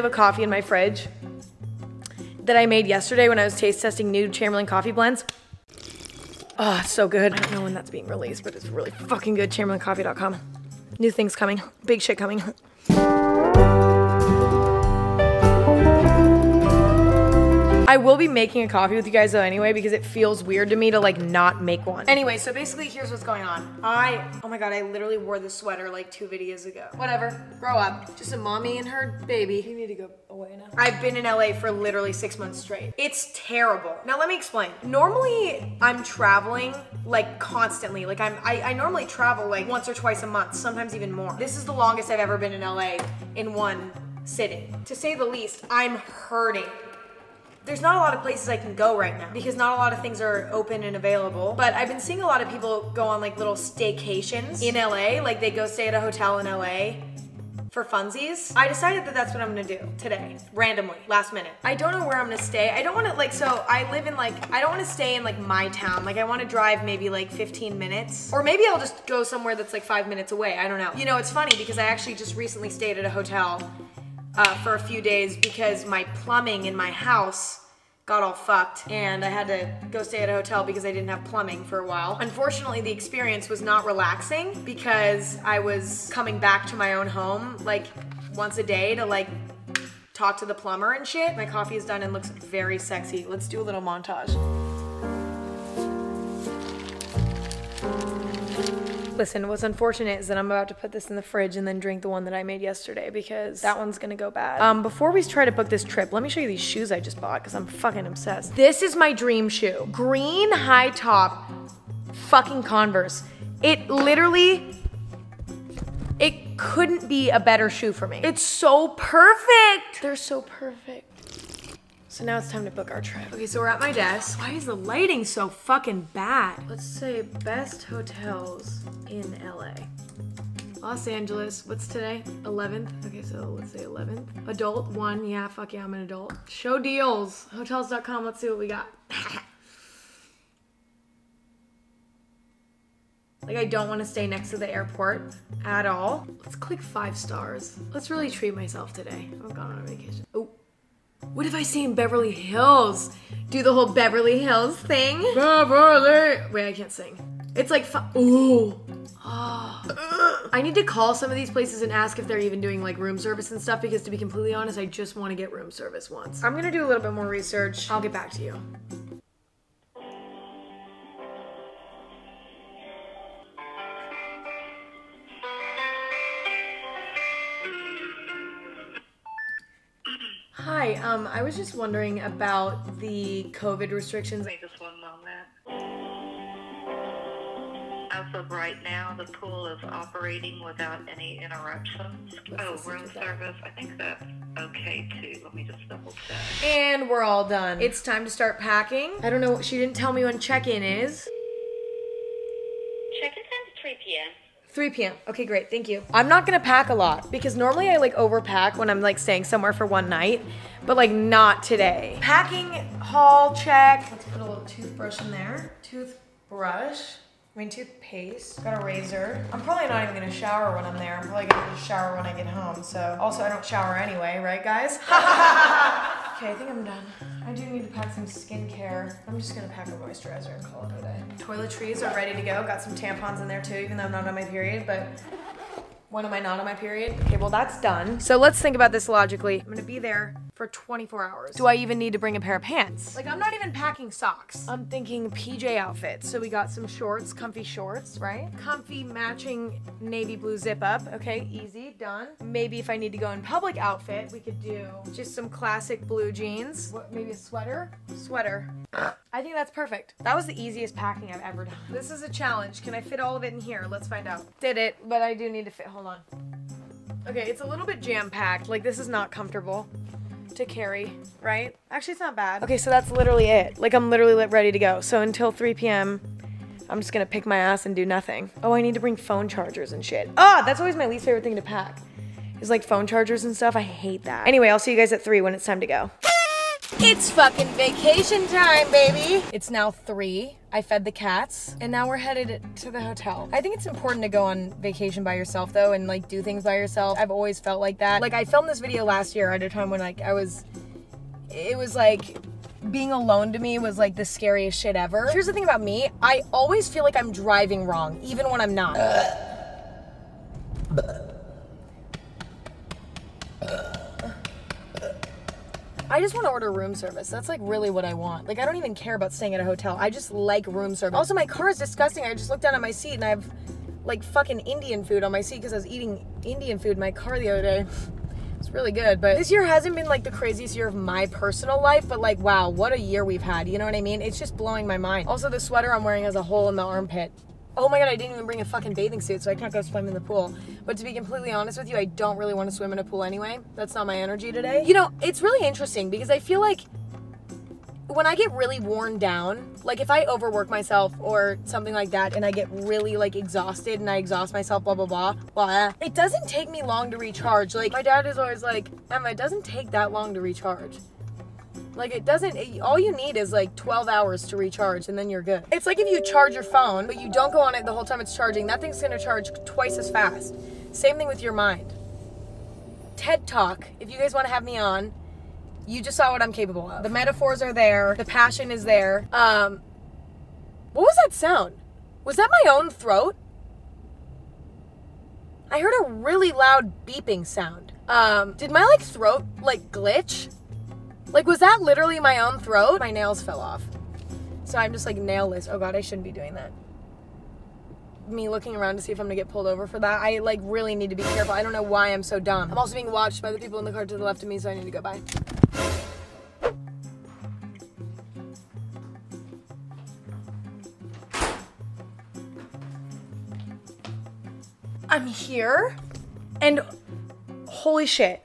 Have a coffee in my fridge that I made yesterday when I was taste testing new Chamberlain coffee blends. Oh, so good. I don't know when that's being released, but it's really fucking good. ChamberlainCoffee.com. New things coming. Big shit coming. I will be making a coffee with you guys though anyway because it feels weird to me to like not make one. Anyway, so basically here's what's going on. I, oh my god, I literally wore this sweater like two videos ago. Whatever, grow up. Just a mommy and her baby. You need to go away now. I've been in LA for literally six months straight. It's terrible. Now let me explain. Normally I'm traveling like constantly. Like I'm, I, I normally travel like once or twice a month, sometimes even more. This is the longest I've ever been in LA in one sitting. To say the least, I'm hurting there's not a lot of places I can go right now because not a lot of things are open and available. But I've been seeing a lot of people go on like little staycations in LA, like they go stay at a hotel in LA for funsies. I decided that that's what I'm gonna do today, randomly, last minute. I don't know where I'm gonna stay. I don't wanna like, so I live in like, I don't wanna stay in like my town. Like I wanna drive maybe like 15 minutes or maybe I'll just go somewhere that's like five minutes away. I don't know. You know, it's funny because I actually just recently stayed at a hotel uh, for a few days because my plumbing in my house got all fucked and I had to go stay at a hotel because I didn't have plumbing for a while. Unfortunately, the experience was not relaxing because I was coming back to my own home like once a day to like talk to the plumber and shit. My coffee is done and looks very sexy. Let's do a little montage. Listen, what's unfortunate is that I'm about to put this in the fridge and then drink the one that I made yesterday because that one's gonna go bad. Um, before we try to book this trip, let me show you these shoes I just bought because I'm fucking obsessed. This is my dream shoe. Green high top fucking Converse. It literally, it couldn't be a better shoe for me. It's so perfect. They're so perfect. So now it's time to book our trip. Okay, so we're at my desk. Why is the lighting so fucking bad? Let's say best hotels in LA. Los Angeles, what's today? 11th? Okay, so let's say 11th. Adult, one, yeah, fuck yeah, I'm an adult. Show deals, hotels.com, let's see what we got. like, I don't want to stay next to the airport at all. Let's click five stars. Let's really treat myself today. I've gone on a vacation. Oh. What if I stay in Beverly Hills? Do the whole Beverly Hills thing? Beverly! Wait, I can't sing. It's like, ooh. Oh. I need to call some of these places and ask if they're even doing like room service and stuff because to be completely honest, I just want to get room service once. I'm gonna do a little bit more research. I'll get back to you. Hi, um, I was just wondering about the COVID restrictions. Wait just one moment. As of right now, the pool is operating without any interruptions. Let's oh, room service, I think that's okay too. Let me just double check. And we're all done. It's time to start packing. I don't know, what she didn't tell me when check-in is. Check-in time is 3 p.m. 3 p.m. Okay, great. Thank you. I'm not gonna pack a lot because normally I like overpack when I'm like staying somewhere for one night, but like not today. Packing haul check. Let's put a little toothbrush in there. Toothbrush. I mean toothpaste. Got a razor. I'm probably not even gonna shower when I'm there. I'm probably gonna just shower when I get home. So also I don't shower anyway, right guys? okay, I think I'm done. I do need to pack some skincare. I'm just gonna pack a moisturizer and call it a day. Toiletries are ready to go. Got some tampons in there too, even though I'm not on my period, but when am I not on my period? Okay, well that's done. So let's think about this logically. I'm gonna be there for 24 hours. Do I even need to bring a pair of pants? Like I'm not even packing socks. I'm thinking PJ outfits. So we got some shorts, comfy shorts, right? Comfy matching navy blue zip up. Okay, easy, done. Maybe if I need to go in public outfit, we could do just some classic blue jeans. What, maybe a sweater? Sweater. I think that's perfect. That was the easiest packing I've ever done. This is a challenge. Can I fit all of it in here? Let's find out. Did it, but I do need to fit. Hold on. Okay, it's a little bit jam-packed. Like, this is not comfortable to carry, right? Actually, it's not bad. Okay, so that's literally it. Like, I'm literally li- ready to go. So until 3 p.m., I'm just gonna pick my ass and do nothing. Oh, I need to bring phone chargers and shit. Ah, that's always my least favorite thing to pack. Is like phone chargers and stuff. I hate that. Anyway, I'll see you guys at 3 when it's time to go. It's fucking vacation time, baby. It's now three. I fed the cats, and now we're headed to the hotel. I think it's important to go on vacation by yourself, though, and like do things by yourself. I've always felt like that. Like I filmed this video last year at a time when like I was, it was like being alone to me was like the scariest shit ever. Here's the thing about me I always feel like I'm driving wrong, even when I'm not. I just want to order room service. That's like really what I want. Like I don't even care about staying at a hotel. I just like room service. Also, my car is disgusting. I just looked down at my seat and I have like fucking Indian food on my seat because I was eating Indian food in my car the other day. It's really good. But this year hasn't been like the craziest year of my personal life, but like wow, what a year we've had. You know what I mean? It's just blowing my mind. Also, the sweater I'm wearing has a hole in the armpit. Oh my god, I didn't even bring a fucking bathing suit, so I can't go swim in the pool. But to be completely honest with you, I don't really want to swim in a pool anyway. That's not my energy today. You know, it's really interesting because I feel like when I get really worn down, like if I overwork myself or something like that and I get really like exhausted and I exhaust myself, blah blah blah, blah, it doesn't take me long to recharge. Like my dad is always like, Emma, it doesn't take that long to recharge. Like it doesn't. It, all you need is like 12 hours to recharge, and then you're good. It's like if you charge your phone, but you don't go on it the whole time it's charging. That thing's gonna charge twice as fast. Same thing with your mind. TED Talk. If you guys want to have me on, you just saw what I'm capable of. The metaphors are there. The passion is there. Um, what was that sound? Was that my own throat? I heard a really loud beeping sound. Um, did my like throat like glitch? Like, was that literally my own throat? My nails fell off. So I'm just like nailless. Oh god, I shouldn't be doing that. Me looking around to see if I'm gonna get pulled over for that. I like really need to be careful. I don't know why I'm so dumb. I'm also being watched by the people in the car to the left of me, so I need to go by. I'm here, and holy shit.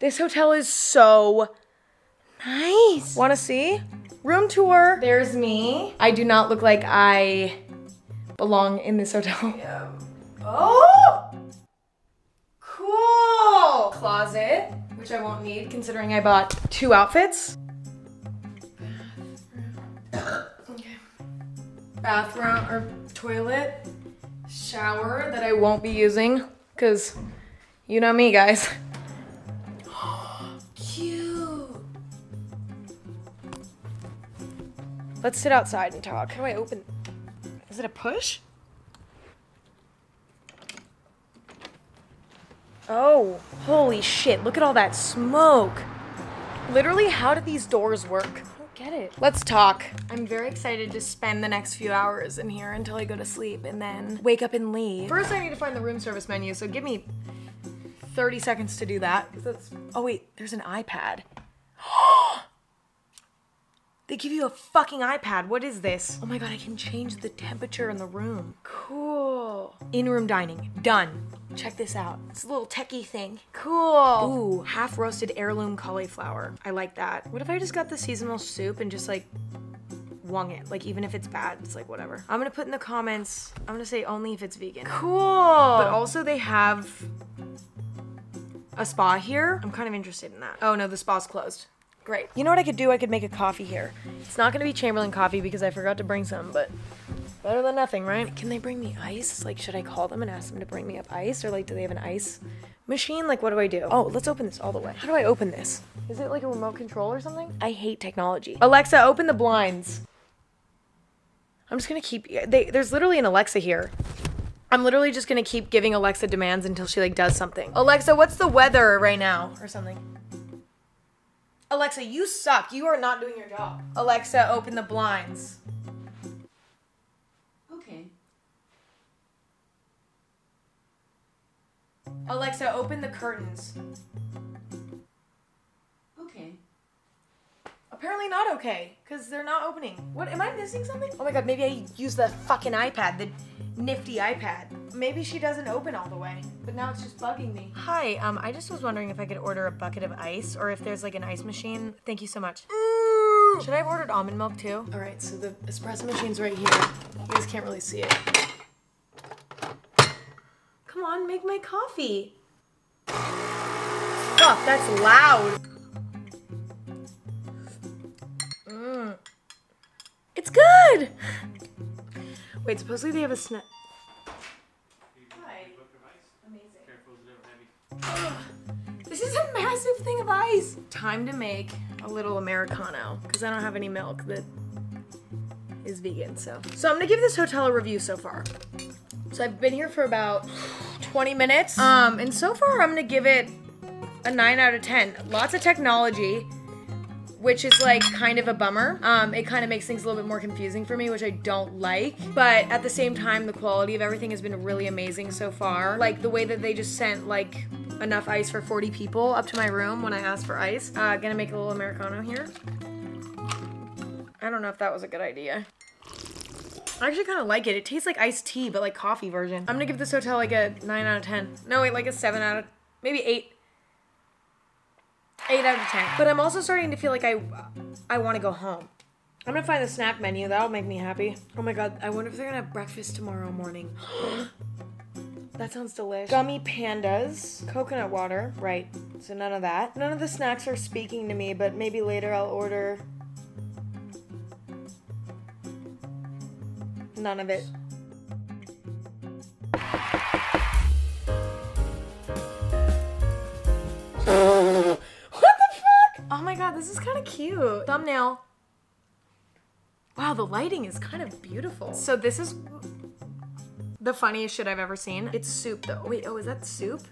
This hotel is so Nice. Want to see? Room tour. There's me. I do not look like I belong in this hotel. Yeah. Oh! Cool! Closet, which I won't need considering I bought two outfits. Okay. Bathroom or toilet. Shower that I won't be using because you know me, guys. Let's sit outside and talk. How do I open? Is it a push? Oh, holy shit. Look at all that smoke. Literally, how do these doors work? I don't get it. Let's talk. I'm very excited to spend the next few hours in here until I go to sleep and then wake up and leave. First, I need to find the room service menu, so give me 30 seconds to do that. Oh, wait, there's an iPad. They give you a fucking iPad. What is this? Oh my god, I can change the temperature in the room. Cool. In-room dining. Done. Check this out. It's a little techie thing. Cool. Ooh, half roasted heirloom cauliflower. I like that. What if I just got the seasonal soup and just like wung it? Like even if it's bad, it's like whatever. I'm gonna put in the comments, I'm gonna say only if it's vegan. Cool. But also they have a spa here. I'm kind of interested in that. Oh no, the spa's closed. Great. You know what I could do? I could make a coffee here. It's not gonna be Chamberlain coffee because I forgot to bring some, but better than nothing, right? Can they bring me ice? Like, should I call them and ask them to bring me up ice? Or like, do they have an ice machine? Like, what do I do? Oh, let's open this all the way. How do I open this? Is it like a remote control or something? I hate technology. Alexa, open the blinds. I'm just gonna keep, they, there's literally an Alexa here. I'm literally just gonna keep giving Alexa demands until she like does something. Alexa, what's the weather right now? Or something. Alexa, you suck. You are not doing your job. Alexa, open the blinds. Okay. Alexa, open the curtains. Okay. Apparently not okay, because they're not opening. What, am I missing something? Oh my god, maybe I use the fucking iPad, the nifty iPad. Maybe she doesn't open all the way, but now it's just bugging me. Hi, um, I just was wondering if I could order a bucket of ice or if there's like an ice machine. Thank you so much. Mm. Should I have ordered almond milk too? All right, so the espresso machine's right here. You guys can't really see it. Come on, make my coffee. Fuck, oh, that's loud. Mm. It's good! Wait, supposedly they have a snack. Hi. This is a massive thing of ice. Time to make a little Americano because I don't have any milk that is vegan. So, so I'm gonna give this hotel a review so far. So I've been here for about 20 minutes. Um, and so far I'm gonna give it a nine out of 10. Lots of technology which is like kind of a bummer. Um, it kind of makes things a little bit more confusing for me, which I don't like. But at the same time, the quality of everything has been really amazing so far. Like the way that they just sent like enough ice for 40 people up to my room when I asked for ice. Uh, gonna make a little Americano here. I don't know if that was a good idea. I actually kind of like it. It tastes like iced tea, but like coffee version. I'm gonna give this hotel like a 9 out of 10. No, wait, like a 7 out of, maybe 8. 8 out of 10. But I'm also starting to feel like I I want to go home. I'm gonna find the snack menu. That'll make me happy. Oh my god, I wonder if they're gonna have breakfast tomorrow morning. that sounds delicious. Gummy pandas, coconut water. Right, so none of that. None of the snacks are speaking to me, but maybe later I'll order. None of it. Cute. Thumbnail. Wow, the lighting is kind of beautiful. So this is the funniest shit I've ever seen. It's soup though. Wait, oh, is that soup?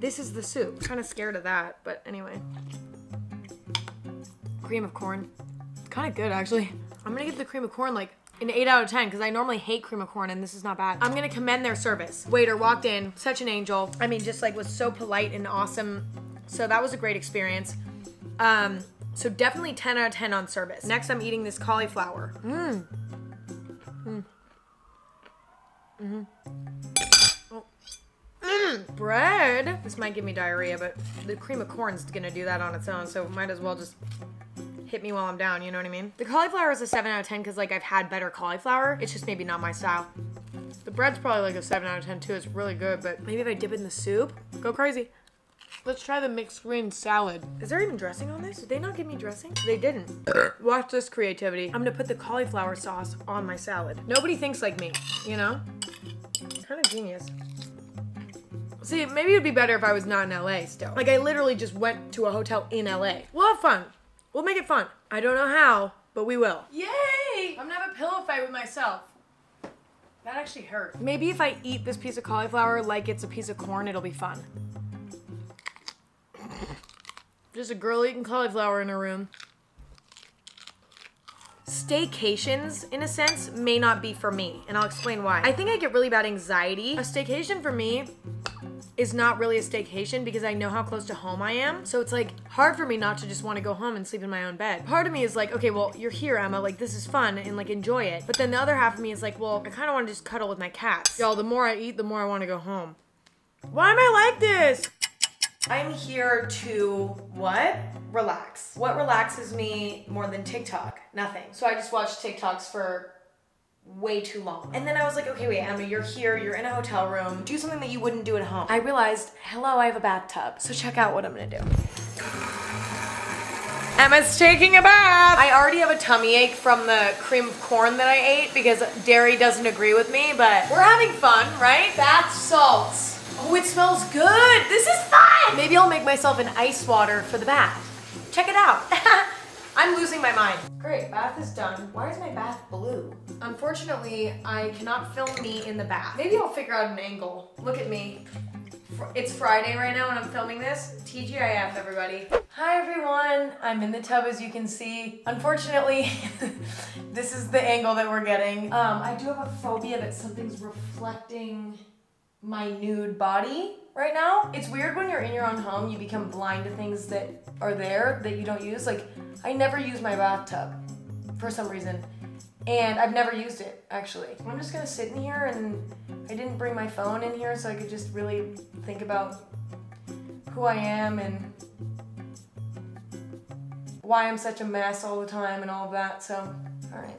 This is the soup. Kind of scared of that, but anyway. Cream of corn. It's kind of good actually. I'm gonna give the cream of corn like an 8 out of 10 because I normally hate cream of corn and this is not bad. I'm gonna commend their service. Waiter walked in, such an angel. I mean, just like was so polite and awesome so that was a great experience. Um, so definitely 10 out of 10 on service. Next, I'm eating this cauliflower. Mmm. Mm-hmm. Oh. Mm. Bread. This might give me diarrhea, but the cream of corn's gonna do that on its own, so might as well just hit me while I'm down, you know what I mean? The cauliflower is a 7 out of 10 because like I've had better cauliflower. It's just maybe not my style. The bread's probably like a 7 out of 10 too. It's really good, but maybe if I dip it in the soup, go crazy. Let's try the mixed green salad. Is there even dressing on this? Did they not give me dressing? They didn't. Watch this creativity. I'm gonna put the cauliflower sauce on my salad. Nobody thinks like me, you know? Kind of genius. See, maybe it'd be better if I was not in LA still. Like, I literally just went to a hotel in LA. We'll have fun. We'll make it fun. I don't know how, but we will. Yay! I'm gonna have a pillow fight with myself. That actually hurt. Maybe if I eat this piece of cauliflower like it's a piece of corn, it'll be fun. Just a girl eating cauliflower in her room. Staycations, in a sense, may not be for me, and I'll explain why. I think I get really bad anxiety. A staycation for me is not really a staycation because I know how close to home I am. So it's like hard for me not to just want to go home and sleep in my own bed. Part of me is like, okay, well, you're here, Emma. Like, this is fun and like enjoy it. But then the other half of me is like, well, I kind of want to just cuddle with my cats. Y'all, the more I eat, the more I want to go home. Why am I like this? I'm here to what? Relax. What relaxes me more than TikTok? Nothing. So I just watch TikToks for way too long. And then I was like, okay, wait, Emma, you're here, you're in a hotel room. Do something that you wouldn't do at home. I realized, hello, I have a bathtub. So check out what I'm gonna do. Emma's taking a bath. I already have a tummy ache from the cream of corn that I ate because dairy doesn't agree with me, but we're having fun, right? Bath salts. Oh, it smells good. This is fun. Maybe I'll make myself an ice water for the bath. Check it out. I'm losing my mind. Great, bath is done. Why is my bath blue? Unfortunately, I cannot film me in the bath. Maybe I'll figure out an angle. Look at me. It's Friday right now and I'm filming this. TGIF, everybody. Hi, everyone. I'm in the tub, as you can see. Unfortunately, this is the angle that we're getting. Um, I do have a phobia that something's reflecting my nude body right now. It's weird when you're in your own home, you become blind to things that are there that you don't use. Like, I never use my bathtub for some reason. And I've never used it, actually. I'm just gonna sit in here and I didn't bring my phone in here so I could just really think about who I am and why I'm such a mess all the time and all of that. So, all right.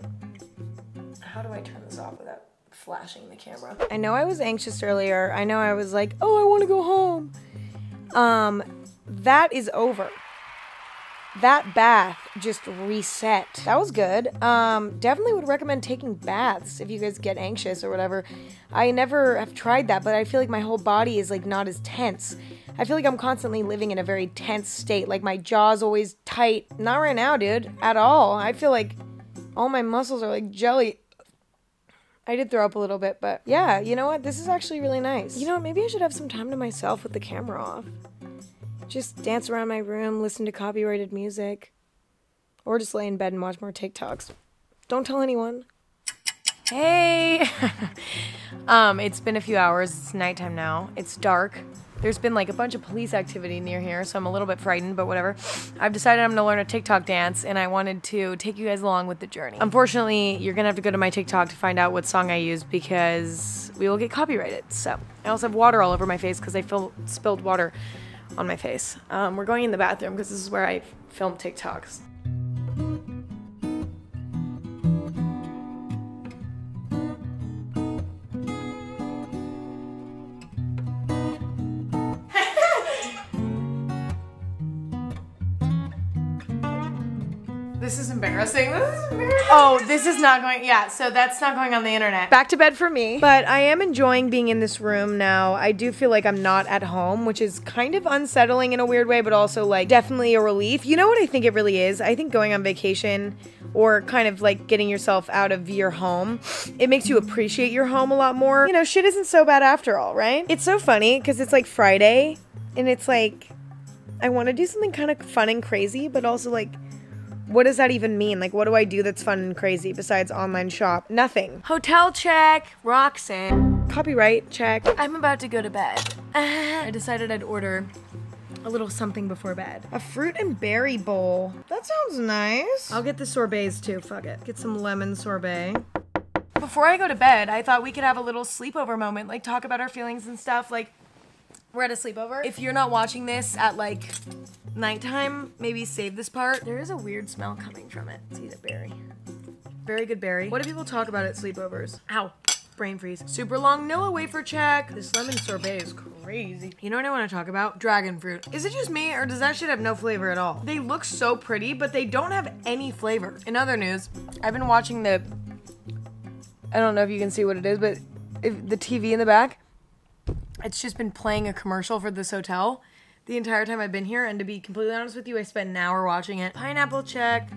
How do I turn this off without flashing the camera. I know I was anxious earlier. I know I was like, oh, I want to go home. Um, that is over. that bath just reset. That was good. Um, definitely would recommend taking baths if you guys get anxious or whatever. I never have tried that, but I feel like my whole body is like not as tense. I feel like I'm constantly living in a very tense state. Like my jaw's always tight. Not right now, dude, at all. I feel like all my muscles are like jelly. I did throw up a little bit, but yeah, you know what? This is actually really nice. You know what? Maybe I should have some time to myself with the camera off. Just dance around my room, listen to copyrighted music, or just lay in bed and watch more TikToks. Don't tell anyone. Hey! um, it's been a few hours. It's nighttime now. It's dark. There's been like a bunch of police activity near here, so I'm a little bit frightened, but whatever. I've decided I'm gonna learn a TikTok dance, and I wanted to take you guys along with the journey. Unfortunately, you're gonna have to go to my TikTok to find out what song I use because we will get copyrighted. So I also have water all over my face because I fil- spilled water on my face. Um, we're going in the bathroom because this is where I film TikToks. This is embarrassing. This is embarrassing. Oh, this is not going. Yeah, so that's not going on the internet. Back to bed for me. But I am enjoying being in this room now. I do feel like I'm not at home, which is kind of unsettling in a weird way, but also like definitely a relief. You know what I think it really is? I think going on vacation or kind of like getting yourself out of your home, it makes you appreciate your home a lot more. You know, shit isn't so bad after all, right? It's so funny because it's like Friday and it's like I want to do something kind of fun and crazy, but also like what does that even mean? Like, what do I do that's fun and crazy besides online shop? Nothing. Hotel check. Roxanne. Copyright check. I'm about to go to bed. I decided I'd order a little something before bed. A fruit and berry bowl. That sounds nice. I'll get the sorbets too. Fuck it. Get some lemon sorbet. Before I go to bed, I thought we could have a little sleepover moment, like talk about our feelings and stuff. Like, we're at a sleepover. If you're not watching this at like nighttime, maybe save this part. There is a weird smell coming from it. Eat a berry. Very good berry. What do people talk about at sleepovers? Ow. Brain freeze. Super long Nilla wafer check. This lemon sorbet is crazy. You know what I want to talk about? Dragon fruit. Is it just me or does that shit have no flavor at all? They look so pretty, but they don't have any flavor. In other news, I've been watching the. I don't know if you can see what it is, but if the TV in the back, it's just been playing a commercial for this hotel the entire time I've been here. And to be completely honest with you, I spent an hour watching it. Pineapple check.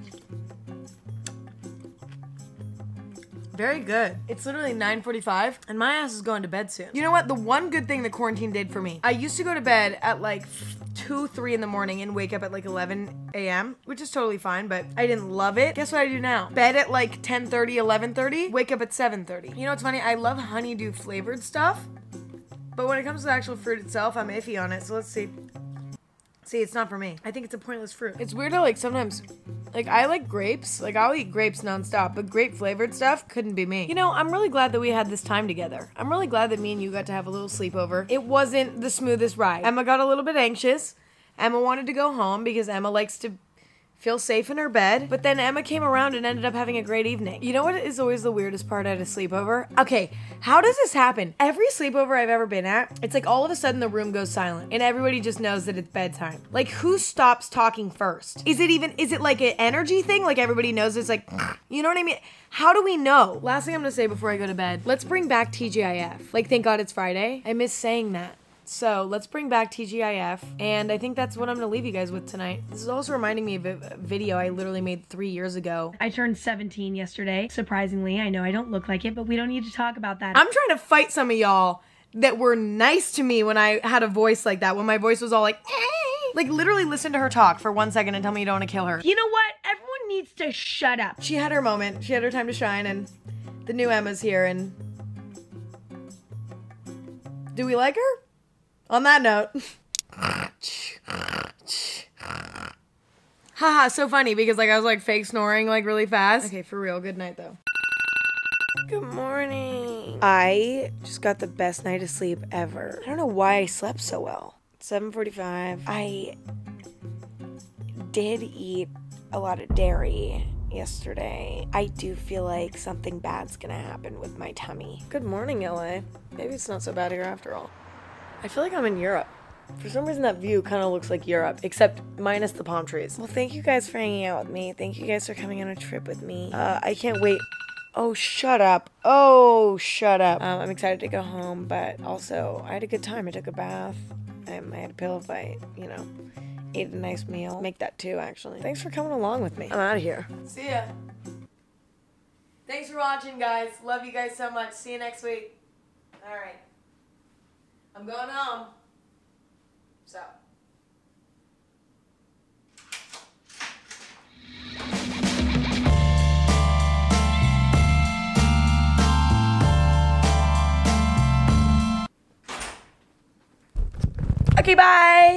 Very good. It's literally 9:45 and my ass is going to bed soon. You know what? The one good thing that quarantine did for me. I used to go to bed at like 2, 3 in the morning and wake up at like 11 a.m., which is totally fine, but I didn't love it. Guess what I do now? Bed at like 10:30, 11:30, wake up at 7:30. You know what's funny? I love honeydew flavored stuff. But when it comes to the actual fruit itself, I'm iffy on it. So let's see. See, it's not for me. I think it's a pointless fruit. It's weird how like sometimes like I like grapes. Like I'll eat grapes nonstop, but grape flavored stuff couldn't be me. You know, I'm really glad that we had this time together. I'm really glad that me and you got to have a little sleepover. It wasn't the smoothest ride. Emma got a little bit anxious. Emma wanted to go home because Emma likes to feel safe in her bed. But then Emma came around and ended up having a great evening. You know what is always the weirdest part at a sleepover? Okay, how does this happen? Every sleepover I've ever been at, it's like all of a sudden the room goes silent and everybody just knows that it's bedtime. Like who stops talking first? Is it even is it like an energy thing? Like everybody knows it's like you know what I mean? How do we know? Last thing I'm gonna say before I go to bed, let's bring back TGIF. Like thank God it's Friday. I miss saying that. So let's bring back TGIF, and I think that's what I'm gonna leave you guys with tonight. This is also reminding me of a video I literally made three years ago. I turned 17 yesterday. Surprisingly, I know I don't look like it, but we don't need to talk about that. I'm trying to fight some of y'all that were nice to me when I had a voice like that, when my voice was all like, "Eh." like literally listen to her talk for one second and tell me you don't want to kill her. you know what? Everyone needs to shut up. She had her moment, she had her time to shine, and the new Emma's here, and do we like her? On that note. Haha, so funny because like I was like fake snoring like really fast. Okay, for real. Good night though. Good morning. I just got the best night of sleep ever. I don't know why I slept so well. 7:45. I did eat a lot of dairy yesterday. I do feel like something bad's gonna happen with my tummy. Good morning, LA. Maybe it's not so bad here after all. I feel like I'm in Europe. For some reason, that view kind of looks like Europe, except minus the palm trees. Well, thank you guys for hanging out with me. Thank you guys for coming on a trip with me. Uh, I can't wait. Oh, shut up. Oh, shut up. Um, I'm excited to go home, but also, I had a good time. I took a bath. Um, I had a pillow fight, you know. Ate a nice meal. Make that too, actually. Thanks for coming along with me. I'm out of here. See ya. Thanks for watching, guys. Love you guys so much. See you next week. All right. I'm going home. So. Okay, bye.